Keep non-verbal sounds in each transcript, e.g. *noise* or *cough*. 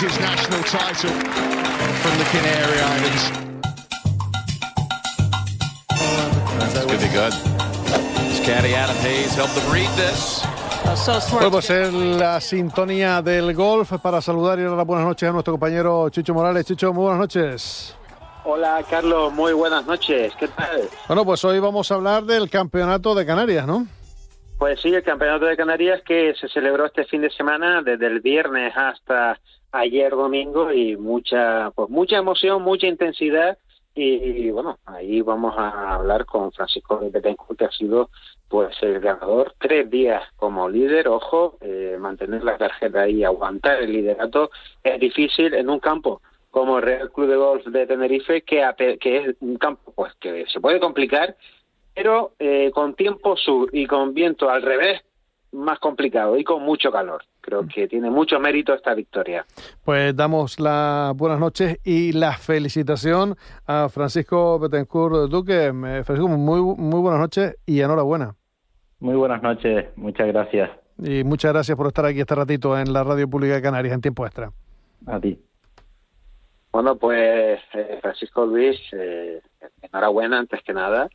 Wins his national title from the Canary Islands. Could be good. His caddy Adam Hayes helped them read this. Bueno, pues en la sintonía del golf para saludar y dar las buenas noches a nuestro compañero Chicho Morales. Chicho, muy buenas noches. Hola Carlos, muy buenas noches. ¿Qué tal? Bueno, pues hoy vamos a hablar del campeonato de Canarias, ¿no? Pues sí, el campeonato de Canarias que se celebró este fin de semana, desde el viernes hasta ayer domingo y mucha, pues mucha emoción, mucha intensidad y, bueno, ahí vamos a hablar con Francisco Betancourt, que ha sido pues el ganador tres días como líder. Ojo, eh, mantener la tarjeta y aguantar el liderato es difícil en un campo como el Real Club de Golf de Tenerife, que, que es un campo pues que se puede complicar, pero eh, con tiempo sur y con viento al revés, más complicado y con mucho calor. Creo que tiene mucho mérito esta victoria. Pues damos las buenas noches y la felicitación a Francisco Betancourt Duque. Francisco, muy, muy buenas noches y enhorabuena. Muy buenas noches, muchas gracias. Y muchas gracias por estar aquí este ratito en la Radio Pública de Canarias en tiempo extra. A ti. Bueno, pues eh, Francisco Luis, eh, enhorabuena antes que nada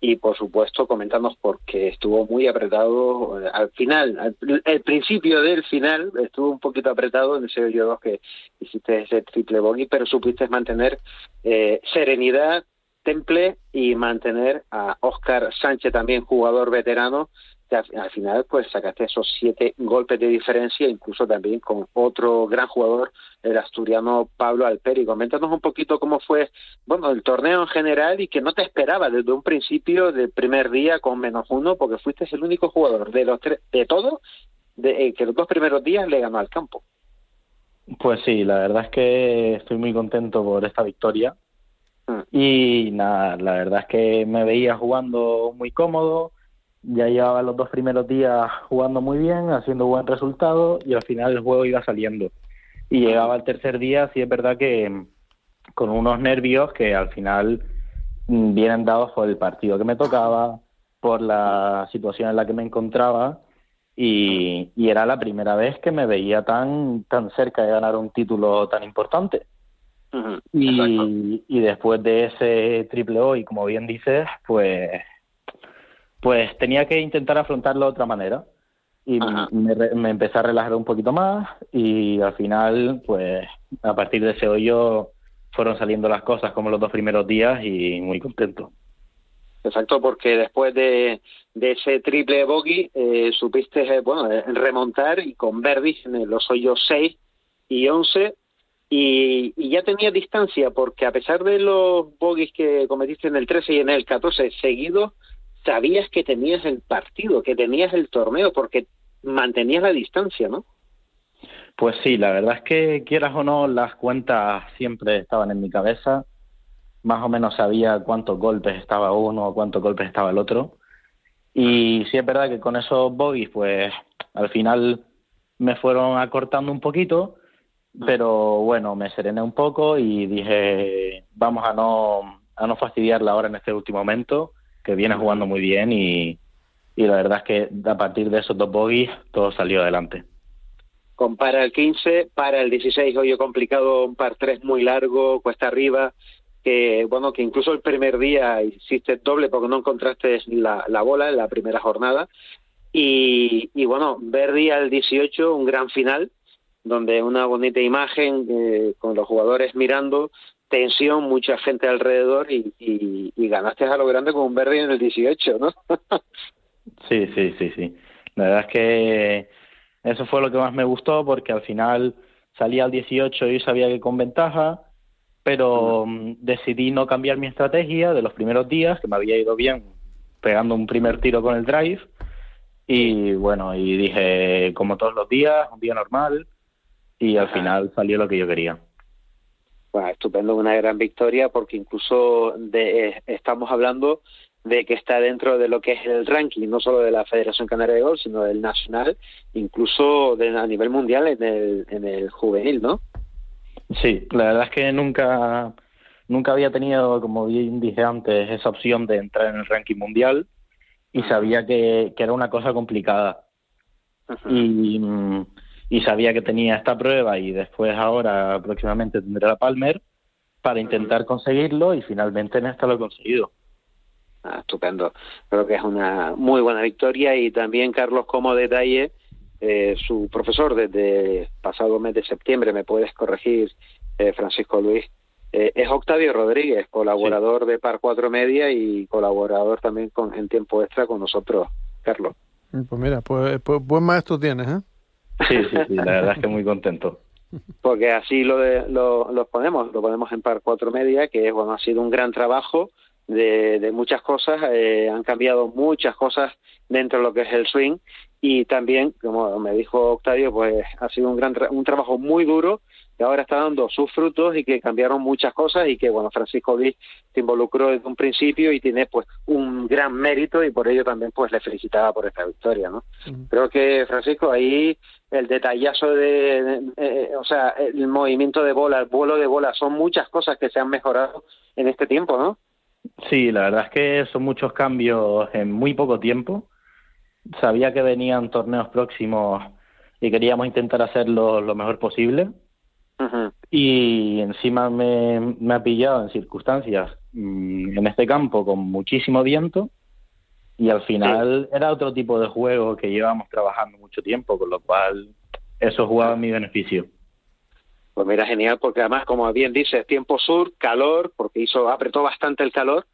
y por supuesto comentarnos porque estuvo muy apretado eh, al final, al, el principio del final estuvo un poquito apretado en ese hoyo 2 que hiciste ese triple bogey, pero supiste mantener eh, serenidad, temple y mantener a Oscar Sánchez también jugador veterano que al, final pues sacaste esos siete golpes de diferencia, incluso también con otro gran jugador, el asturiano Pablo Alperi. Coméntanos un poquito cómo fue, bueno, el torneo en general y que no te esperaba desde un principio del primer día con menos uno, porque fuiste el único jugador de los tres, de todos, de, eh, que los dos primeros días le ganó al campo. Pues sí, la verdad es que estoy muy contento por esta victoria. Mm. Y nada, la verdad es que me veía jugando muy cómodo, ya llevaba los dos primeros días jugando muy bien, haciendo buen resultado y al final el juego iba saliendo. Y llegaba el tercer día, sí es verdad que mm, con unos nervios que al final mm, vienen dados por el partido que me tocaba, por la situación en la que me encontraba y, y era la primera vez que me veía tan, tan cerca de ganar un título tan importante. y, y después de ese triple O, y como bien dices, pues pues tenía que intentar afrontarlo de otra manera. Y me, me, empecé a relajar un poquito más y al final, pues a partir de ese hoyo fueron saliendo las cosas como los dos primeros días y muy contento. Exacto, porque después de, de ese triple bogey eh, supiste eh, bueno eh, remontar y con Verdi en los hoyos 6 y 11 y, y, ya tenía distancia porque a pesar de los bogies que cometiste en el 13 y en el 14 seguidos, sabías que tenías el partido, que tenías el torneo, porque mantenías la distancia, ¿no? Pues sí, la verdad es que quieras o no, las cuentas siempre estaban en mi cabeza. Más o menos sabía cuántos golpes estaba uno o cuántos golpes estaba el otro. Y sí es verdad que con esos bogies, pues al final me fueron acortando un poquito, pero bueno, me serené un poco y dije, vamos a no, a no fastidiarla ahora en este último momento que viene jugando muy bien y, y la verdad es que a partir de esos dos bogies todo salió adelante. Compara el 15, para el 16 hoyo complicado, un par 3 muy largo, cuesta arriba, que bueno, que incluso el primer día hiciste doble porque no encontraste la, la bola en la primera jornada. Y, y bueno, Verdi al 18, un gran final, donde una bonita imagen eh, con los jugadores mirando, tensión, mucha gente alrededor y, y, y, ganaste a lo grande con un verde en el 18, ¿no? *laughs* sí, sí, sí, sí. La verdad es que eso fue lo que más me gustó porque al final salía al 18 y sabía que con ventaja pero mm, decidí no cambiar mi estrategia de los primeros días, que me había ido bien pegando un primer tiro con el drive. Y bueno, y dije, como todos los días, un día normal, y al final salió lo que yo quería. Bueno, estupendo, una gran victoria, porque incluso de, eh, estamos hablando de que está dentro de lo que es el ranking, no solo de la Federación Canaria de Golf, sino del nacional, incluso de, a nivel mundial en el, en el juvenil, ¿no? Sí, la verdad es que nunca, nunca había tenido, como bien dije antes, esa opción de entrar en el ranking mundial y sabía que, que era una cosa complicada. Y, mm, y sabía que tenía esta prueba y después ahora próximamente tendré la Palmer para intentar conseguirlo y finalmente en esta lo he conseguido. Ah, estupendo. Creo que es una muy buena victoria y también, Carlos, como detalle, eh, su profesor desde pasado mes de septiembre, me puedes corregir, eh, Francisco Luis, eh, es Octavio Rodríguez, colaborador de Par 4 Media y colaborador también con en tiempo extra con nosotros, Carlos. Pues mira, pues, pues buen maestro tienes, ¿eh? Sí, sí, sí, la verdad es que muy contento. Porque así lo, de, lo, ponemos, lo ponemos en Par 4 Media, que bueno, ha sido un gran trabajo de, de muchas cosas, eh, han cambiado muchas cosas dentro de lo que es el swing y también, como me dijo Octavio, pues ha sido un gran un trabajo muy duro que ahora está dando sus frutos y que cambiaron muchas cosas y que bueno Francisco Luis se involucró desde un principio y tiene pues un gran mérito y por ello también pues le felicitaba por esta victoria no creo que Francisco ahí el detallazo de, eh, o sea el movimiento de bola el vuelo de bola son muchas cosas que se han mejorado en este tiempo no sí la verdad es que son muchos cambios en muy poco tiempo sabía que venían torneos próximos y queríamos intentar hacerlo lo mejor posible. Y encima me, me, ha pillado en circunstancias mm, en este campo con muchísimo viento y al final era otro tipo de juego que llevamos trabajando mucho tiempo, con lo cual eso jugaba en mi beneficio. Pues mira, genial, porque además, como bien dices, tiempo sur, calor, porque hizo apretó bastante el calor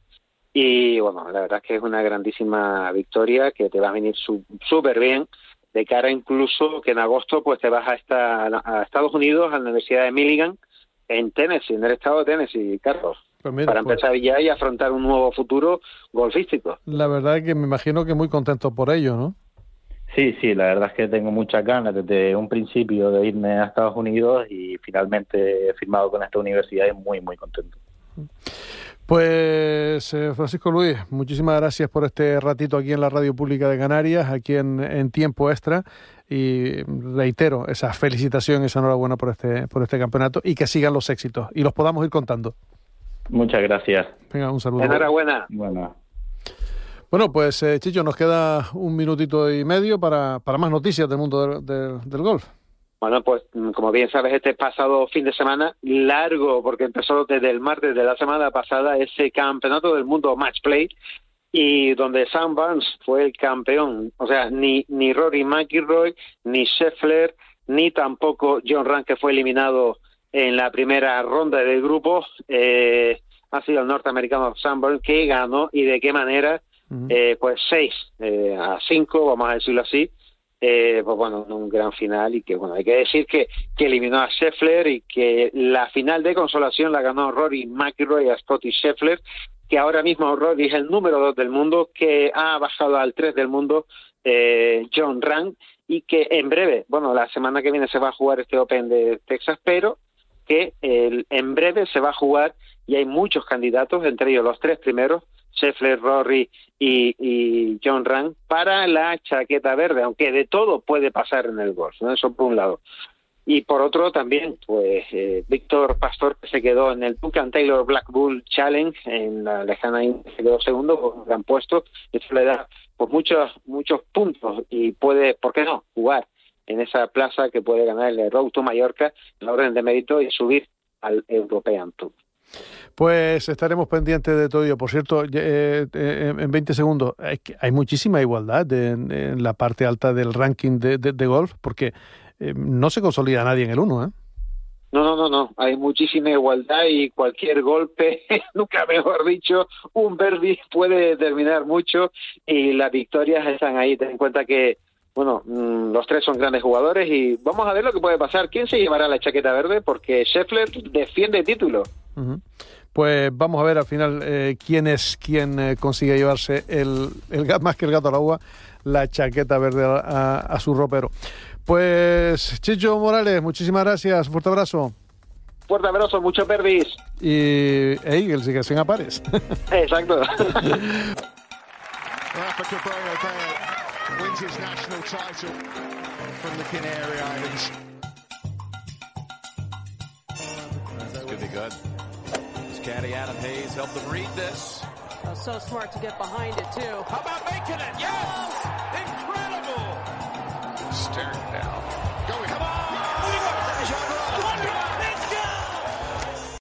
y bueno, la verdad es que es una grandísima victoria que te va a venir súper bien de cara incluso que en agosto pues te vas a, esta, a Estados Unidos, a la Universidad de Milligan, en Tennessee, en el estado de Tennessee, Carlos. Pues para pues empezar ya y afrontar un nuevo futuro golfístico. La verdad es que me imagino que muy contento por ello, ¿no? Sí, sí, la verdad es que tengo muchas ganas desde un principio de irme a Estados Unidos y finalmente he firmado con esta universidad y muy, muy contento. Pues eh, Francisco Luis, muchísimas gracias por este ratito aquí en la Radio Pública de Canarias, aquí en, tiempo extra y reitero esa felicitación, esa enhorabuena por este por este campeonato y que sigan los éxitos y los podamos ir contando. Muchas gracias. Venga, un saludo. Enhorabuena. Bueno. Bueno, pues eh, Chicho, nos queda un minutito y medio para, para más noticias del mundo del golf. Bueno, pues mm, como bien sabes, este pasado fin de semana, largo, porque empezó desde el martes de la semana pasada ese campeonato del mundo Match Play, y donde Sam Barnes fue el campeón. O sea, ni, ni Rory McIlroy, ni Scheffler, ni tampoco John Rand, que fue eliminado en la primera ronda del grupo, eh, ha sido el norteamericano Sam Burns que ganó y de qué manera, eh, pues seis eh, a cinco, vamos a decirlo así, eh, pues bueno, un gran final y que bueno, hay que decir que, que eliminó a Scheffler y que la final de consolación la ganó Rory McIlroy a Scotty Scheffler, que ahora mismo Rory es el número dos del mundo, que ha bajado al tres del mundo eh, John Rand y que en breve, bueno, la semana que viene se va a jugar este Open de Texas, pero que el, en breve se va a jugar y hay muchos candidatos, entre ellos los tres primeros, Scheffler, Rory y, John Rand para la chaqueta verde, aunque de todo puede pasar en el golf. Eso por un lado. Y por otro también, pues eh, Víctor Pastor se quedó en el Duncan Taylor Black Bull Challenge en la lejana se quedó segundo con un gran puesto. Eso le da pues muchos muchos puntos y puede, ¿por qué no?, jugar en esa plaza que puede ganar el Road to Mallorca, la orden de mérito y subir al European Tour. Pues estaremos pendientes de todo ello. Por cierto, eh, eh, en 20 segundos, hay, muchísima igualdad en la parte alta del ranking de, golf, porque eh, no se consolida nadie en el uno, ¿eh? No, no, no, no. Hay muchísima igualdad y cualquier golpe, *laughs* nunca mejor dicho, un verdi puede determinar mucho y las victorias están ahí. Ten en cuenta que bueno, mm, los tres son grandes jugadores y vamos a ver lo que puede pasar. ¿Quién se llevará la chaqueta verde? Porque Scheffler defiende el título. Pues vamos a ver al final eh, quién es quien eh, consigue llevarse el, el, más que el gato al agua, la chaqueta verde a, a, su ropero. Pues Chicho Morales, muchísimas gracias, fuerte abrazo. Fuerte abrazo, mucho perdis. Y Eagles, sigue sin apares. Exacto. *laughs* *laughs* Rafa Cabrera Bale wins his national title from the Canary Islands. This could be good. His caddy Adam Hayes helped them read this. Oh, so smart to get behind it too. How about making it? Yes!